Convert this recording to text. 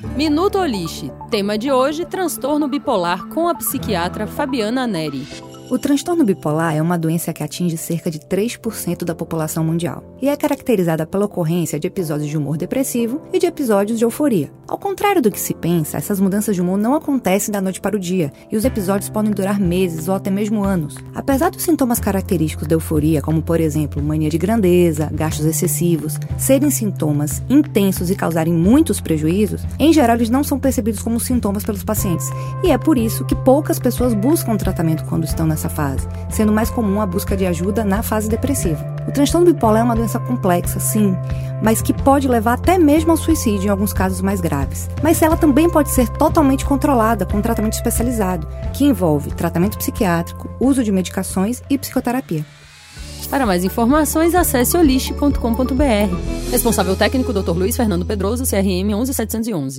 Minuto Olixe. Tema de hoje: transtorno bipolar com a psiquiatra Fabiana Neri. O transtorno bipolar é uma doença que atinge cerca de 3% da população mundial e é caracterizada pela ocorrência de episódios de humor depressivo e de episódios de euforia. Ao contrário do que se pensa, essas mudanças de humor não acontecem da noite para o dia e os episódios podem durar meses ou até mesmo anos. Apesar dos sintomas característicos da euforia, como por exemplo mania de grandeza, gastos excessivos, serem sintomas intensos e causarem muitos prejuízos, em geral eles não são percebidos como sintomas pelos pacientes e é por isso que poucas pessoas buscam tratamento quando estão nessa nessa fase, sendo mais comum a busca de ajuda na fase depressiva. O transtorno bipolar é uma doença complexa, sim, mas que pode levar até mesmo ao suicídio em alguns casos mais graves. Mas ela também pode ser totalmente controlada com tratamento especializado, que envolve tratamento psiquiátrico, uso de medicações e psicoterapia. Para mais informações, acesse oliste.com.br. Responsável técnico Dr. Luiz Fernando Pedroso, CRM 11711.